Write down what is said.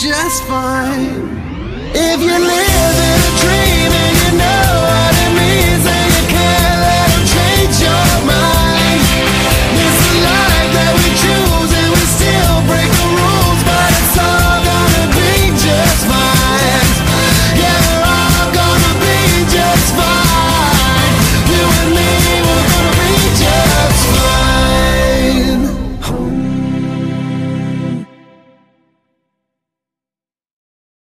just fine.